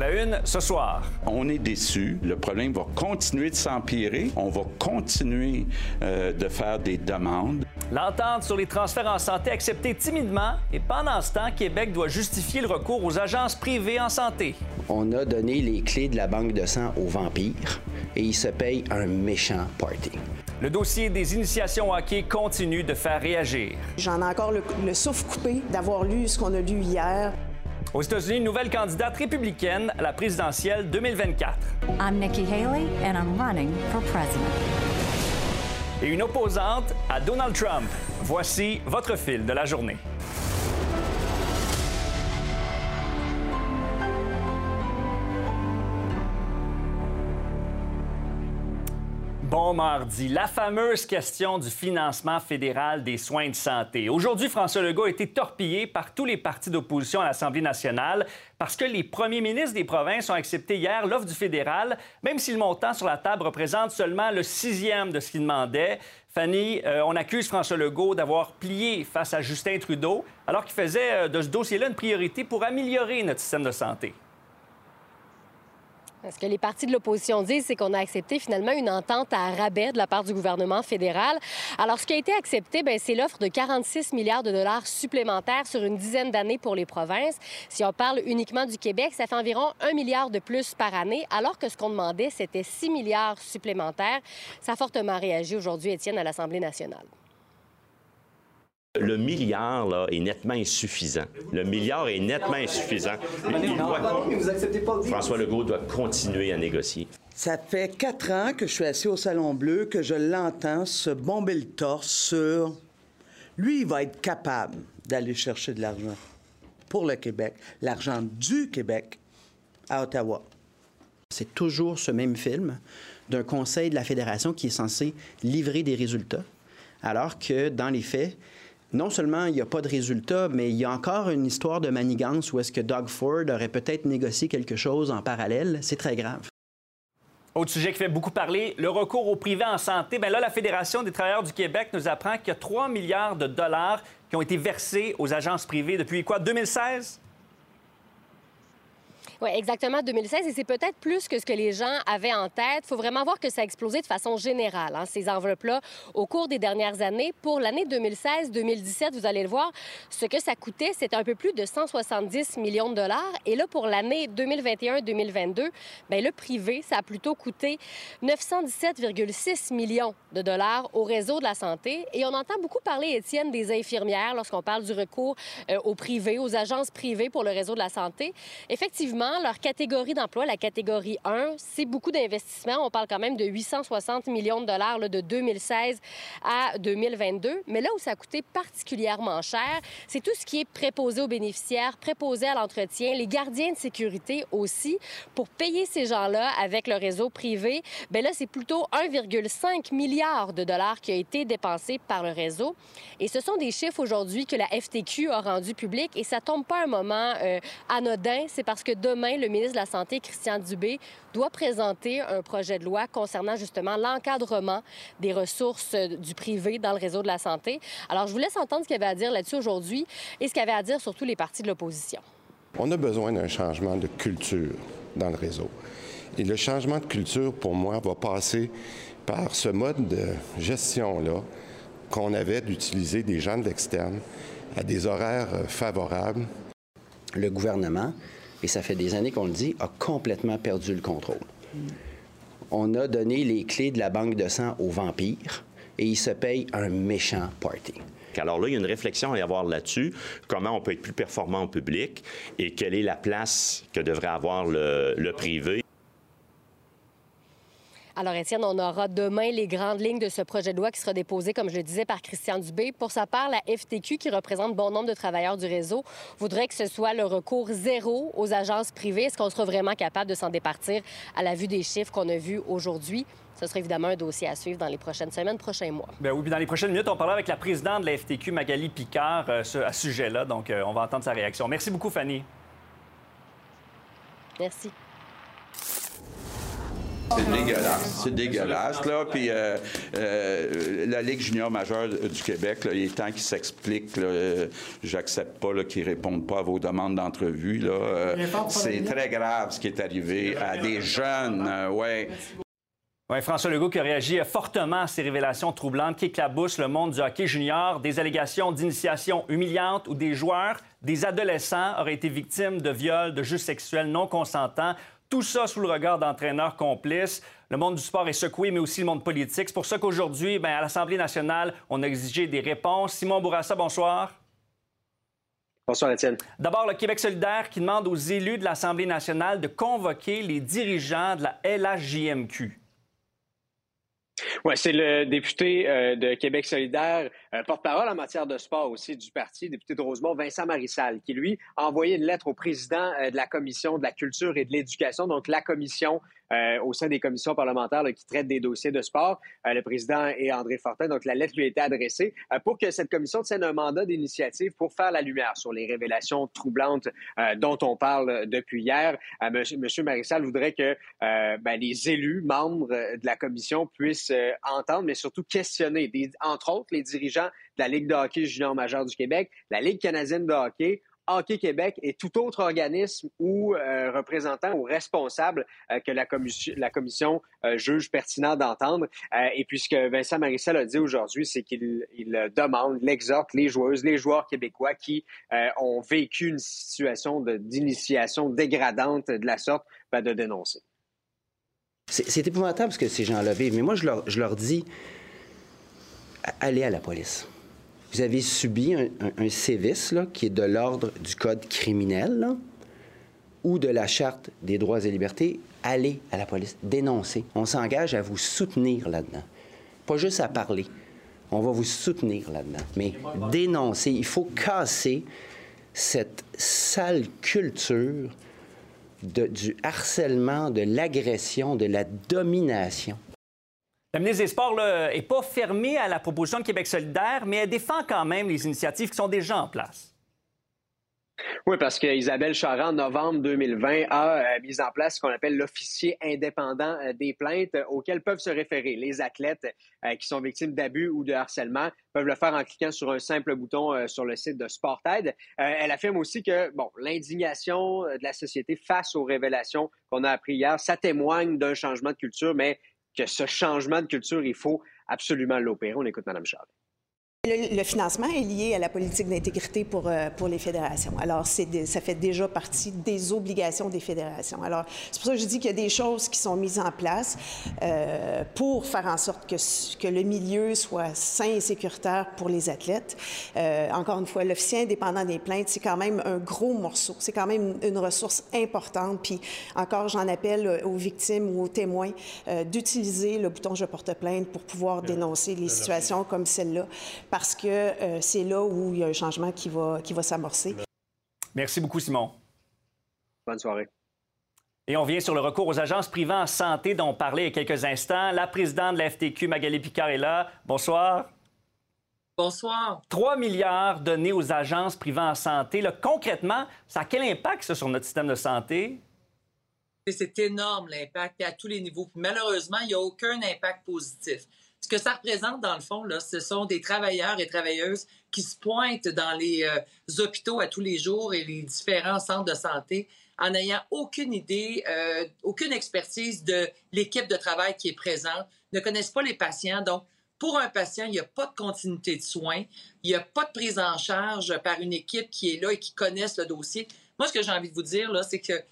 la une ce soir. On est déçus. Le problème va continuer de s'empirer. On va continuer euh, de faire des demandes. L'entente sur les transferts en santé acceptée timidement et pendant ce temps, Québec doit justifier le recours aux agences privées en santé. On a donné les clés de la banque de sang aux vampires et ils se payent un méchant party. Le dossier des initiations hockey continue de faire réagir. J'en ai encore le, le souffle coupé d'avoir lu ce qu'on a lu hier. Aux États-Unis, une nouvelle candidate républicaine à la présidentielle 2024. I'm Nikki Haley and I'm running for president. Et une opposante à Donald Trump. Voici votre fil de la journée. Bon mardi, la fameuse question du financement fédéral des soins de santé. Aujourd'hui, François Legault a été torpillé par tous les partis d'opposition à l'Assemblée nationale parce que les premiers ministres des provinces ont accepté hier l'offre du fédéral, même si le montant sur la table représente seulement le sixième de ce qu'il demandait. Fanny, euh, on accuse François Legault d'avoir plié face à Justin Trudeau, alors qu'il faisait euh, de ce dossier-là une priorité pour améliorer notre système de santé. Ce que les partis de l'opposition disent, c'est qu'on a accepté finalement une entente à rabais de la part du gouvernement fédéral. Alors, ce qui a été accepté, ben, c'est l'offre de 46 milliards de dollars supplémentaires sur une dizaine d'années pour les provinces. Si on parle uniquement du Québec, ça fait environ un milliard de plus par année, alors que ce qu'on demandait, c'était 6 milliards supplémentaires. Ça a fortement réagi aujourd'hui, Étienne, à l'Assemblée nationale. Le milliard là, est nettement insuffisant. Le milliard est nettement insuffisant. Il doit- François Legault doit continuer à négocier. Ça fait quatre ans que je suis assis au Salon Bleu, que je l'entends se bomber le torse sur... Lui, il va être capable d'aller chercher de l'argent pour le Québec, l'argent du Québec à Ottawa. C'est toujours ce même film d'un conseil de la fédération qui est censé livrer des résultats, alors que dans les faits, non seulement il n'y a pas de résultats, mais il y a encore une histoire de manigance où est-ce que Doug Ford aurait peut-être négocié quelque chose en parallèle. C'est très grave. Autre sujet qui fait beaucoup parler, le recours au privé en santé. Bien là, la Fédération des travailleurs du Québec nous apprend qu'il y a 3 milliards de dollars qui ont été versés aux agences privées depuis quoi, 2016? Oui, exactement, 2016. Et c'est peut-être plus que ce que les gens avaient en tête. Il faut vraiment voir que ça a explosé de façon générale, hein, ces enveloppes-là, au cours des dernières années. Pour l'année 2016-2017, vous allez le voir, ce que ça coûtait, c'était un peu plus de 170 millions de dollars. Et là, pour l'année 2021-2022, bien, le privé, ça a plutôt coûté 917,6 millions de dollars au réseau de la santé. Et on entend beaucoup parler, Étienne, des infirmières lorsqu'on parle du recours euh, au privé, aux agences privées pour le réseau de la santé. Effectivement, leur catégorie d'emploi, la catégorie 1, c'est beaucoup d'investissements. On parle quand même de 860 millions de dollars là, de 2016 à 2022. Mais là où ça a coûté particulièrement cher, c'est tout ce qui est préposé aux bénéficiaires, préposé à l'entretien, les gardiens de sécurité aussi. Pour payer ces gens-là avec le réseau privé, bien là, c'est plutôt 1,5 milliard de dollars qui a été dépensé par le réseau. Et ce sont des chiffres aujourd'hui que la FTQ a rendus publics et ça tombe pas un moment euh, anodin. C'est parce que demain, le ministre de la Santé, Christian Dubé, doit présenter un projet de loi concernant justement l'encadrement des ressources du privé dans le réseau de la santé. Alors, je vous laisse entendre ce qu'il y avait à dire là-dessus aujourd'hui et ce qu'il y avait à dire surtout les partis de l'opposition. On a besoin d'un changement de culture dans le réseau. Et le changement de culture, pour moi, va passer par ce mode de gestion-là qu'on avait d'utiliser des gens de l'externe à des horaires favorables. Le gouvernement, et ça fait des années qu'on le dit, a complètement perdu le contrôle. On a donné les clés de la banque de sang aux vampires et ils se payent un méchant party. Alors là, il y a une réflexion à y avoir là-dessus. Comment on peut être plus performant au public et quelle est la place que devrait avoir le, le privé? Alors, Étienne, on aura demain les grandes lignes de ce projet de loi qui sera déposé, comme je le disais, par Christian Dubé. Pour sa part, la FTQ, qui représente bon nombre de travailleurs du réseau, voudrait que ce soit le recours zéro aux agences privées. Est-ce qu'on sera vraiment capable de s'en départir à la vue des chiffres qu'on a vus aujourd'hui? Ce sera évidemment un dossier à suivre dans les prochaines semaines, prochains mois. Ben oui, puis dans les prochaines minutes, on parlera avec la présidente de la FTQ, Magali Picard, euh, à ce sujet-là. Donc, euh, on va entendre sa réaction. Merci beaucoup, Fanny. Merci. C'est dégueulasse. C'est dégueulasse, là. Puis euh, euh, la Ligue junior majeure du Québec, là, il est temps qu'ils s'expliquent. J'accepte pas qu'ils répondent pas à vos demandes d'entrevue. là. Euh, c'est très grave ce qui est arrivé à des jeunes. euh, ouais. Oui, François Legault qui a réagi fortement à ces révélations troublantes qui éclaboussent le monde du hockey junior, des allégations d'initiation humiliante où des joueurs, des adolescents auraient été victimes de viols, de jeux sexuels non consentants. Tout ça sous le regard d'entraîneurs complices. Le monde du sport est secoué, mais aussi le monde politique. C'est pour ça qu'aujourd'hui, ben, à l'Assemblée nationale, on a exigé des réponses. Simon Bourassa, bonsoir. Bonsoir, Étienne. D'abord, le Québec solidaire qui demande aux élus de l'Assemblée nationale de convoquer les dirigeants de la LHJMQ. Oui, c'est le député euh, de Québec solidaire, euh, porte-parole en matière de sport aussi du parti, député de Rosemont, Vincent Marissal, qui, lui, a envoyé une lettre au président euh, de la Commission de la culture et de l'éducation, donc la commission euh, au sein des commissions parlementaires là, qui traitent des dossiers de sport. Euh, le président est André Fortin, donc la lettre lui a été adressée euh, pour que cette commission tienne un mandat d'initiative pour faire la lumière sur les révélations troublantes euh, dont on parle depuis hier. Euh, monsieur, Marissal voudrait que euh, ben, les élus, membres de la commission, puissent entendre, mais surtout questionner, des, entre autres, les dirigeants de la Ligue de hockey junior majeur du Québec, la Ligue canadienne de hockey, Hockey Québec et tout autre organisme ou euh, représentant ou responsable euh, que la, commission, la commission euh, juge pertinent d'entendre. Et puis ce que Vincent Marissal a dit aujourd'hui, c'est qu'il il demande, il exhorte les joueuses, les joueurs québécois qui ont vécu une situation d'initiation dégradante de la sorte, ben, de dénoncer. C'est épouvantable ce que ces gens-là vivent. Mais moi, je leur, dis, allez à la police. Vous avez subi un, un- sévice qui est de l'ordre du code criminel ou de la Charte des droits et libertés. Allez à la police, dénoncez. On s'engage à vous soutenir là-dedans. Pas juste à parler. On va vous soutenir là-dedans. Mais dénoncer, il faut casser cette sale culture du harcèlement, de l'agression, de la domination. La ministre des Sports n'est pas fermée à la proposition de Québec solidaire, mais elle défend quand même les initiatives qui sont déjà en place. Oui, parce que Isabelle Charrand, en novembre 2020, a euh, mis en place ce qu'on appelle l'officier indépendant euh, des plaintes euh, auxquelles peuvent se référer les athlètes qui sont victimes d'abus ou de harcèlement peuvent le faire en cliquant sur un simple bouton sur le site de SportAid. Elle affirme aussi que bon, l'indignation de la société face aux révélations qu'on a appris hier, ça témoigne d'un changement de culture, mais que ce changement de culture, il faut absolument l'opérer. On écoute Mme Charles. Le, le financement est lié à la politique d'intégrité pour, euh, pour les fédérations. Alors, c'est de- ça fait déjà partie des obligations des fédérations. Alors, c'est pour ça que je dis qu'il y a des choses qui sont mises en place euh, pour faire en sorte que, que le milieu soit sain et sécuritaire pour les athlètes. Euh, encore une fois, l'officier indépendant des plaintes, c'est quand même un gros morceau. C'est quand même une, une ressource importante. Puis, encore, j'en appelle euh, aux victimes ou aux témoins euh, d'utiliser le bouton Je porte plainte pour pouvoir dénoncer les situations comme celle-là parce que euh, c'est là où il y a un changement qui va, qui va s'amorcer. Merci beaucoup, Simon. Bonne soirée. Et on vient sur le recours aux agences privées en santé dont on parlait il y a quelques instants. La présidente de la FTQ, Magali Picard, est là. Bonsoir. Bonsoir. 3 milliards donnés aux agences privées en santé. Là, concrètement, ça a quel impact ça, sur notre système de santé? C'est énorme l'impact à tous les niveaux. Malheureusement, il n'y a aucun impact positif. Ce que ça représente, dans le fond, là, ce sont des travailleurs et travailleuses qui se pointent dans les euh, hôpitaux à tous les jours et les différents centres de santé en n'ayant aucune idée, euh, aucune expertise de l'équipe de travail qui est présente, ne connaissent pas les patients. Donc, pour un patient, il n'y a pas de continuité de soins, il n'y a pas de prise en charge par une équipe qui est là et qui connaissent le dossier. Moi, ce que j'ai envie de vous dire, là, c'est que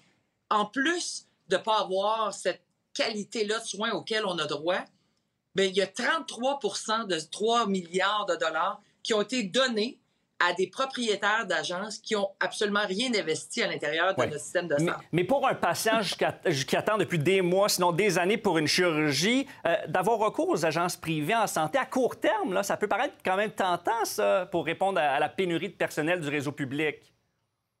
en plus de ne pas avoir cette qualité-là de soins auxquels on a droit, bien, il y a 33% de 3 milliards de dollars qui ont été donnés à des propriétaires d'agences qui ont absolument rien investi à l'intérieur de Ouais. notre système de santé. mais pour un patient qui attend depuis des mois, sinon des années pour une chirurgie, euh, d'avoir recours aux agences privées en santé à court terme, là, ça peut paraître quand même tentant, ça, pour répondre à, à la pénurie de personnel du réseau public.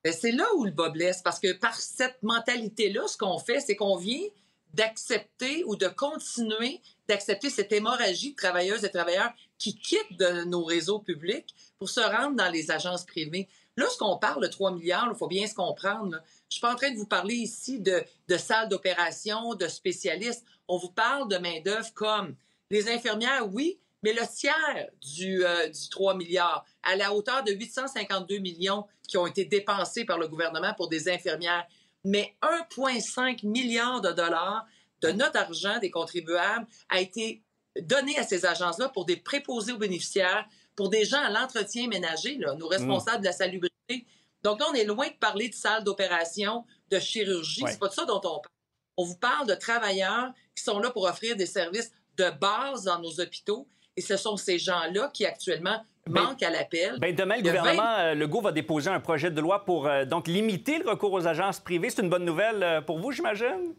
Ben, c'est là où le bas blesse, parce que par cette mentalité-là, ce qu'on fait, c'est qu'on vient d'accepter ou de continuer d'accepter cette hémorragie de travailleuses et travailleurs qui quittent de nos réseaux publics pour se rendre dans les agences privées. Là, ce qu'on parle de 3 milliards, il faut bien se comprendre. Je Je suis pas en train de vous parler ici de, de salles d'opération, de spécialistes. On vous parle de main-d'œuvre comme les infirmières, oui, mais le tiers du, euh, du 3 milliards, à la hauteur de 852 millions qui ont été dépensés par le gouvernement pour des infirmières, mais 1,5 milliard de dollars de notre argent des contribuables a été donné à ces agences-là pour des préposés aux bénéficiaires, pour des gens à l'entretien ménager, là, nos responsables de la salubrité. Donc là, on est loin de parler de salles d'opération, de chirurgie. Ouais. C'est pas de ça dont on parle. On vous parle de travailleurs qui sont là pour offrir des services de base dans nos hôpitaux. Et ce sont ces gens-là qui actuellement Ben- manquent à l'appel. Ben, demain, le gouvernement euh, Legault va déposer un projet de loi pour euh, donc limiter le recours aux agences privées. C'est une bonne nouvelle euh, pour vous, j'imagine?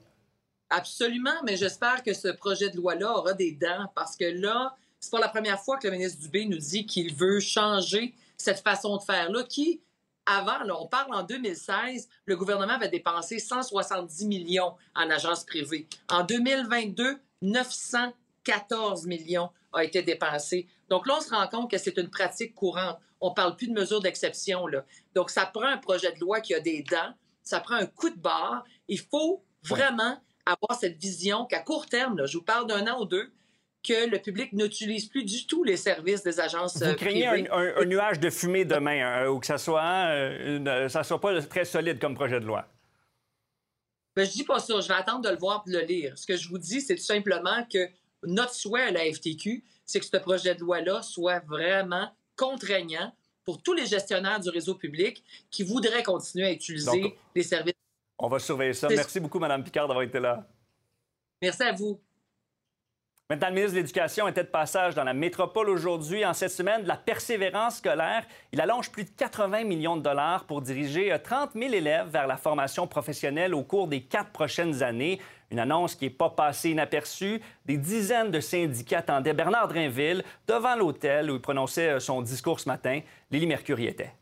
Absolument, mais j'espère que ce projet de loi-là aura des dents parce que là, c'est pas la première fois que le ministre Dubé nous dit qu'il veut changer cette façon de faire-là qui, avant, là, on parle en 2016, le gouvernement avait dépensé 170 millions en agences privées. En 2022, 914 millions a été dépensé. Donc là, on se rend compte que c'est une pratique courante. On parle plus de mesures d'exception, là. Donc, ça prend un projet de loi qui a des dents, ça prend un coup de barre. Il faut vraiment avoir cette vision qu'à court terme, là, je vous parle d'un an ou deux, que le public n'utilise plus du tout les services des agences euh, Vous craignez privées. un, un- un nuage de fumée demain, hein, ou que ça soit, hein, euh, ça soit pas très solide comme projet de loi? Ben, je dis pas ça. Je vais attendre de le voir et de le lire. Ce que je vous dis, c'est tout simplement que notre souhait à la FTQ, c'est que ce projet de loi-là soit vraiment contraignant pour tous les gestionnaires du réseau public qui voudraient continuer à utiliser Donc- les services. On va surveiller ça. Merci beaucoup, Mme Picard, d'avoir été là. Merci à vous. Maintenant, le ministre de l'Éducation était de passage dans la métropole aujourd'hui. En cette semaine de la persévérance scolaire, il allonge plus de 80 millions de dollars pour diriger euh, 30 000 élèves vers la formation professionnelle au cours des quatre prochaines années. Une annonce qui n'est pas passée inaperçue. Des dizaines de syndicats attendaient Bernard Drinville devant l'hôtel où il prononçait euh, son discours ce matin. Lily Mercury était.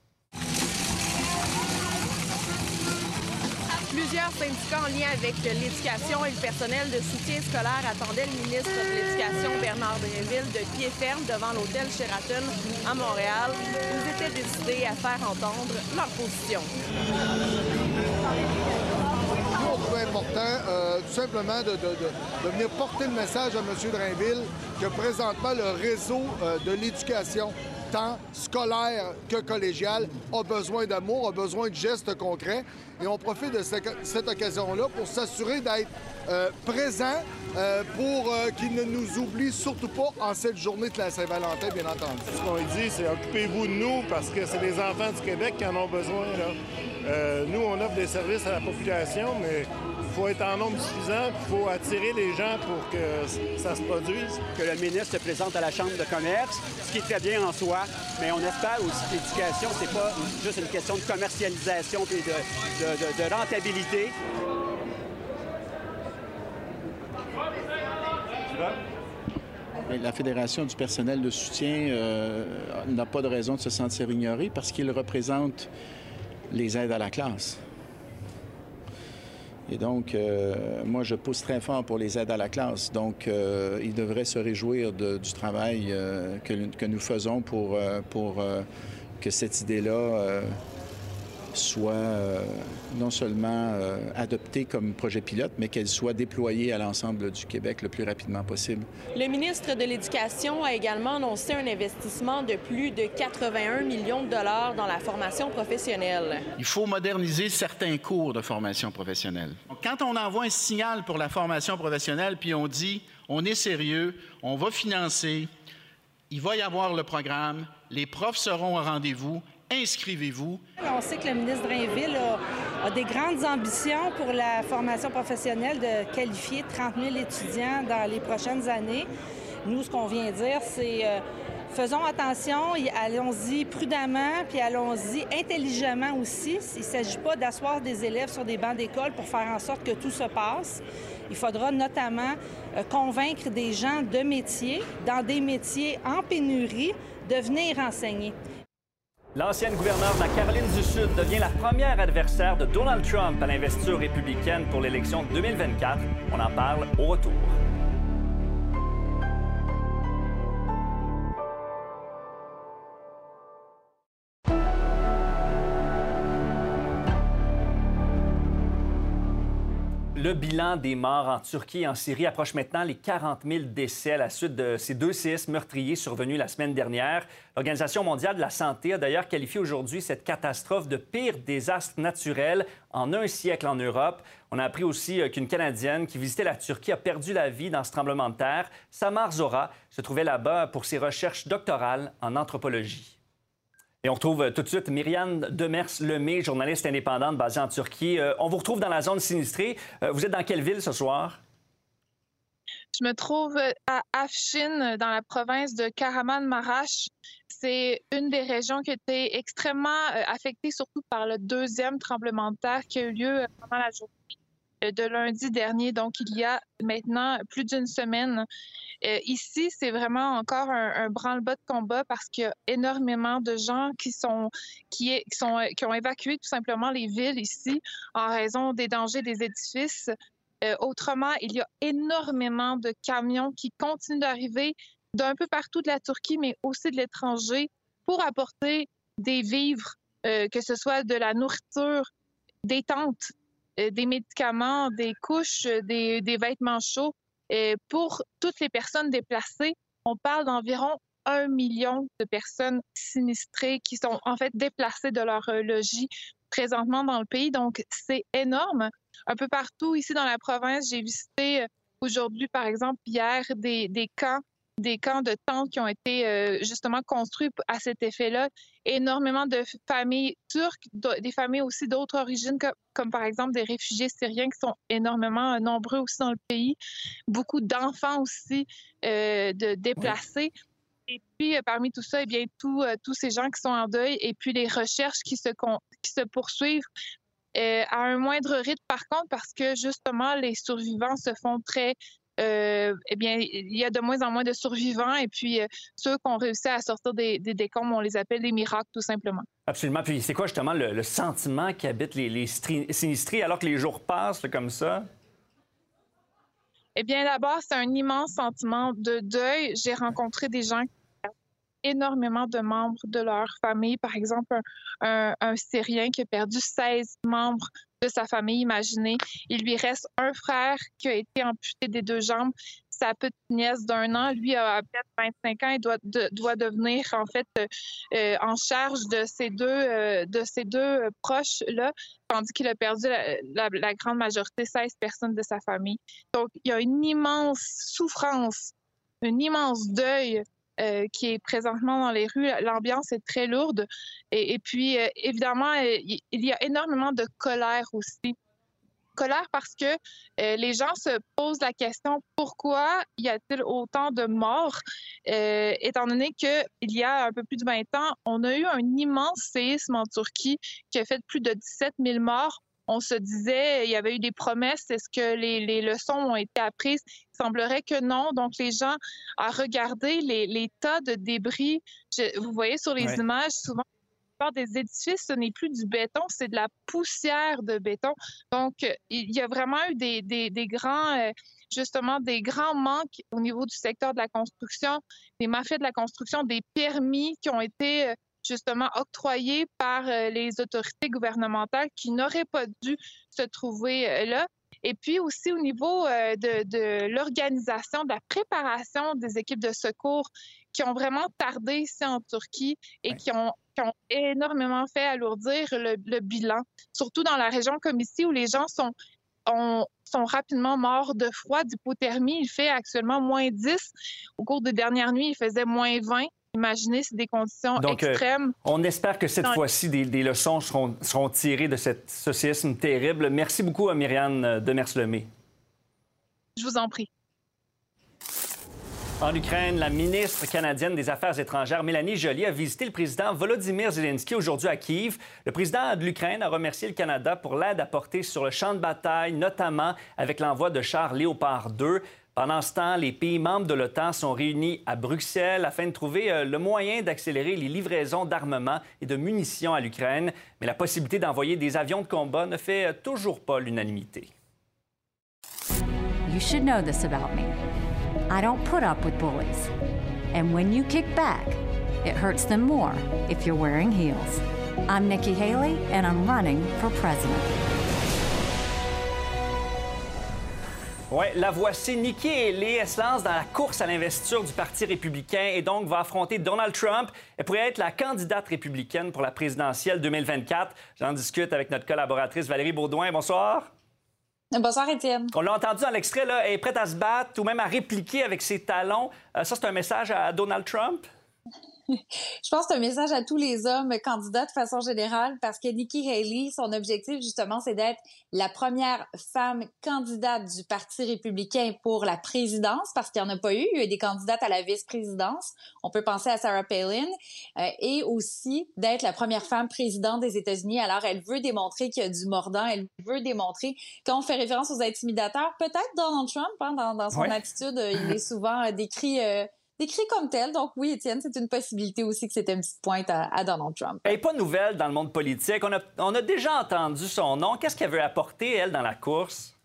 Plusieurs syndicats en lien avec l'éducation et le personnel de soutien scolaire attendaient le ministre de l'Éducation, Bernard Drinville, de pied ferme devant l'hôtel Sheraton à Montréal. Ils étaient décidés à faire entendre leur position. Nous, on trouvait important euh, tout simplement de, de- de- de venir porter le message à M. Drainville que présentement le réseau euh, de l'éducation, tant scolaire que collégial, a besoin d'amour, a besoin de gestes concrets. Et on profite de cette, occasion-là pour s'assurer d'être euh, présent euh, pour euh, qu'il ne nous oublie surtout pas en cette journée de la Saint-Valentin, bien entendu. Ce qu'on dit, c'est occupez-vous de nous parce que c'est les enfants du Québec qui en ont besoin. là. Euh, nous, on offre des services à la population, mais faut être en nombre suffisant, il faut attirer les gens pour que ça se produise. que le ministre se présente à la Chambre de commerce, ce qui est très bien en soi, mais on espère aussi que l'éducation, c'est pas juste une question de commercialisation et de, de- de- de rentabilité. La Fédération du personnel de soutien euh, n'a pas de raison de se sentir ignorée parce qu'il représente les aides à la classe. Et donc, euh, moi, je pousse très fort pour les aides à la classe. Donc, euh, ils devraient se réjouir du travail euh, que, nous faisons pour, euh, pour que cette idée-là soit euh, non seulement euh, adoptée comme projet pilote, mais qu'elle soit déployée à l'ensemble du Québec le plus rapidement possible. Le ministre de l'Éducation a également annoncé un investissement de plus de 81 millions de dollars dans la formation professionnelle. Il faut moderniser certains cours de formation professionnelle. Quand on envoie un signal pour la formation professionnelle, puis on dit on est sérieux, on va financer, il va y avoir le programme, les profs seront au rendez-vous, inscrivez-vous. On sait que le ministre Drainville a, a des grandes ambitions pour la formation professionnelle de qualifier 30 000 étudiants dans les prochaines années. Nous, ce qu'on vient dire, c'est euh, faisons attention, allons-y prudemment, puis allons-y intelligemment aussi. Il ne s'agit pas d'asseoir des élèves sur des bancs d'école pour faire en sorte que tout se passe. Il faudra notamment euh, convaincre des gens de métier, dans des métiers en pénurie, de venir enseigner. L'ancienne gouverneure de la Caroline du Sud devient la première adversaire de Donald Trump à l'investiture républicaine pour l'élection de 2024. On en parle au retour. Le bilan des morts en Turquie et en Syrie approche maintenant les 40 000 décès à la suite de ces deux séismes meurtriers survenus la semaine dernière. L'Organisation mondiale de la santé a d'ailleurs qualifié aujourd'hui cette catastrophe de pire désastre naturel en un siècle en Europe. On a appris aussi euh, qu'une Canadienne qui visitait la Turquie a perdu la vie dans ce tremblement de terre. Samar Zora se trouvait là-bas pour ses recherches doctorales en anthropologie. Et on retrouve euh, tout de suite Myriam Demers-Lemay, journaliste indépendante basée en Turquie. Euh, on vous retrouve dans la zone sinistrée. Euh, vous êtes dans quelle ville ce soir? Je me trouve à Afshin, dans la province de Karaman-Marash. C'est une des régions qui a été extrêmement affectée, surtout par le deuxième tremblement de terre qui a eu lieu pendant la journée de lundi dernier, donc il y a maintenant plus d'une semaine. Euh, ici, c'est vraiment encore un, branle-bas de combat parce qu'il y a énormément de gens qui sont qui, sont qui ont évacué tout simplement les villes ici en raison des dangers des édifices. Euh, autrement, il y a énormément de camions qui continuent d'arriver d'un peu partout de la Turquie, mais aussi de l'étranger, pour apporter des vivres, euh, que ce soit de la nourriture, des tentes, des médicaments, des couches, des, des vêtements chauds. Et pour toutes les personnes déplacées, on parle d'environ un million de personnes sinistrées qui sont en fait déplacées de leur euh, logis présentement dans le pays. Donc, c'est énorme. Un peu partout ici dans la province, j'ai visité euh, aujourd'hui, par exemple, hier, des, des camps des camps de tentes qui ont été euh, justement construits à cet effet-là. Énormément de familles turques, des familles aussi d'autres origines, comme, par exemple des réfugiés syriens qui sont énormément euh, nombreux aussi dans le pays. Beaucoup d'enfants aussi euh, de déplacés. Et puis, parmi tout ça, eh bien, tous ces gens qui sont en deuil et puis les recherches qui se, qui se poursuivent à un moindre rythme, par contre, parce que justement, les survivants se font très euh, eh bien, il y a de moins en moins de survivants. Et puis, euh, ceux qui ont réussi à sortir des, décombres, on les appelle des miracles, tout simplement. Absolument. Puis, c'est quoi justement le, sentiment qui habite les, les, sinistrés alors que les jours passent comme ça? Eh bien, d'abord, c'est un immense sentiment de deuil. J'ai rencontré des gens qui énormément de membres de leur famille. Par exemple, un, un, Syrien qui a perdu 16 membres de sa famille, imaginez. Il lui reste un frère qui a été amputé des deux jambes. Sa petite nièce d'un an, lui, a peut-être 25 ans et doit, doit devenir en fait euh, en charge de ces deux, euh, de ces deux proches-là, tandis qu'il a perdu la, la, grande majorité, 16 personnes de sa famille. Donc, il y a une immense souffrance, un immense deuil euh, qui est présentement dans les rues. L'ambiance est très lourde. Et, puis, euh, évidemment, euh, il y a énormément de colère aussi. Colère parce que les gens se posent la question pourquoi y a-t-il autant de morts, étant donné qu'il y a un peu plus de 20 ans, on a eu un immense séisme en Turquie qui a fait plus de 17 000 morts on se disait, il y avait eu des promesses, est-ce que les, leçons ont été apprises? Il semblerait que non. Donc, les gens, à regarder les, tas de débris, vous voyez sur les images, souvent, des édifices, ce n'est plus du béton, c'est de la poussière de béton. Donc, il y a vraiment eu des, des grands, euh, justement, des grands manques au niveau du secteur de la construction, des mafias de la construction, des permis qui ont été euh, justement octroyés par euh, les autorités gouvernementales qui n'auraient pas dû se trouver euh, là. Et puis aussi au niveau euh, de, l'organisation, de la préparation des équipes de secours qui ont vraiment tardé ici en Turquie et qui, ont, énormément fait alourdir le, bilan, surtout dans la région comme ici où les gens sont, sont rapidement morts de froid, d'hypothermie. Il fait actuellement moins 10. Au cours des dernières nuits, il faisait moins 20. Imaginez, c'est des conditions Donc, euh, extrêmes. on espère que cette fois-ci, des, leçons seront, seront, tirées de cette, ce séisme terrible. Merci beaucoup à Myriam euh, de Merslemé. Je vous en prie. En Ukraine, la ministre canadienne des Affaires étrangères, Mélanie Joly, a visité le président Volodymyr Zelensky aujourd'hui à Kiev. Le président de l'Ukraine a remercié le Canada pour l'aide apportée sur le champ de bataille, notamment avec l'envoi de chars Léopard 2. Pendant ce temps, les pays membres de l'OTAN sont réunis à Bruxelles afin de trouver euh, le moyen d'accélérer les livraisons d'armement et de munitions à l'Ukraine. Mais la possibilité d'envoyer des avions de combat ne fait euh, toujours pas l'unanimité. You should know this about me. I don't put up with bullies. And when you kick back, it hurts them more if you're wearing heels. I'm Nikki Haley, and I'm running for president. Oui, la voici. Nikki Haley, elle se lance dans la course à l'investiture du Parti républicain et donc va affronter Donald Trump. Elle pourrait être la candidate républicaine pour la présidentielle 2024. J'en discute avec notre collaboratrice Valérie Baudouin. Bonsoir. Bonsoir, Étienne. On l'a entendu dans l'extrait, là, elle est prête à se battre ou même à répliquer avec ses talons. Euh, ça, c'est un message à Donald Trump? Je pense que c'est un message à tous les hommes candidats de façon générale parce que Nikki Haley, son objectif justement, c'est d'être la première femme candidate du Parti républicain pour la présidence parce qu'il n'y en a pas eu. Il y a eu des candidates à la vice-présidence. On peut penser à Sarah Palin euh, et aussi d'être la première femme présidente des États-Unis. Alors, elle veut démontrer qu'il y a du mordant. Elle veut démontrer, quand on fait référence aux intimidateurs, peut-être Donald Trump, hein, dans, dans, son attitude, il est souvent euh, décrit euh, décrit comme tel. Donc oui, Étienne, c'est une possibilité aussi que c'était une petite pointe à, Donald Trump. Elle n'est pas nouvelle dans le monde politique. On a, on a déjà entendu son nom. Qu'est-ce qu'elle veut apporter, elle, dans la course?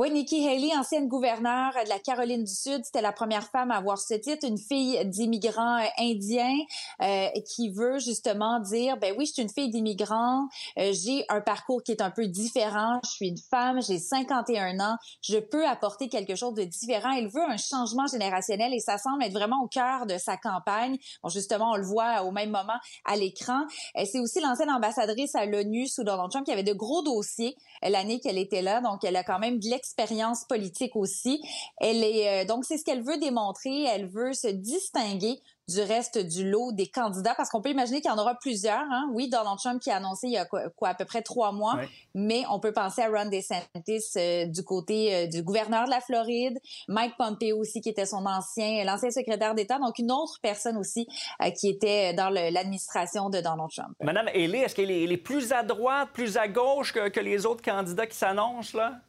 Oui, Nikki Haley, ancienne gouverneure de la Caroline du Sud, c'était la première femme à avoir ce titre, une fille d'immigrants euh, indiens euh, qui veut justement dire, ben oui, je suis une fille d'immigrants, euh, j'ai un parcours qui est un peu différent, je suis une femme, j'ai 51 ans, je peux apporter quelque chose de différent. Elle veut un changement générationnel et ça semble être vraiment au cœur de sa campagne. Bon, justement, on le voit au même moment à l'écran. C'est aussi l'ancienne ambassadrice à l'ONU sous Donald Trump qui avait de gros dossiers l'année qu'elle était là, donc elle a quand même de l'expérience expérience politique aussi. Elle est euh, donc c'est ce qu'elle veut démontrer. Elle veut se distinguer du reste du lot des candidats parce qu'on peut imaginer qu'il y en aura plusieurs. Hein? Oui, Donald Trump qui a annoncé il y a quoi, à peu près trois mois, mais on peut penser à Ron DeSantis euh, du côté euh, du gouverneur de la Floride, Mike Pompeo aussi qui était son ancien l'ancien secrétaire d'État, donc une autre personne aussi qui était dans l'administration de Donald Trump. Madame Haley, est-ce qu'elle est, plus à droite, plus à gauche que, que les autres candidats qui s'annoncent là?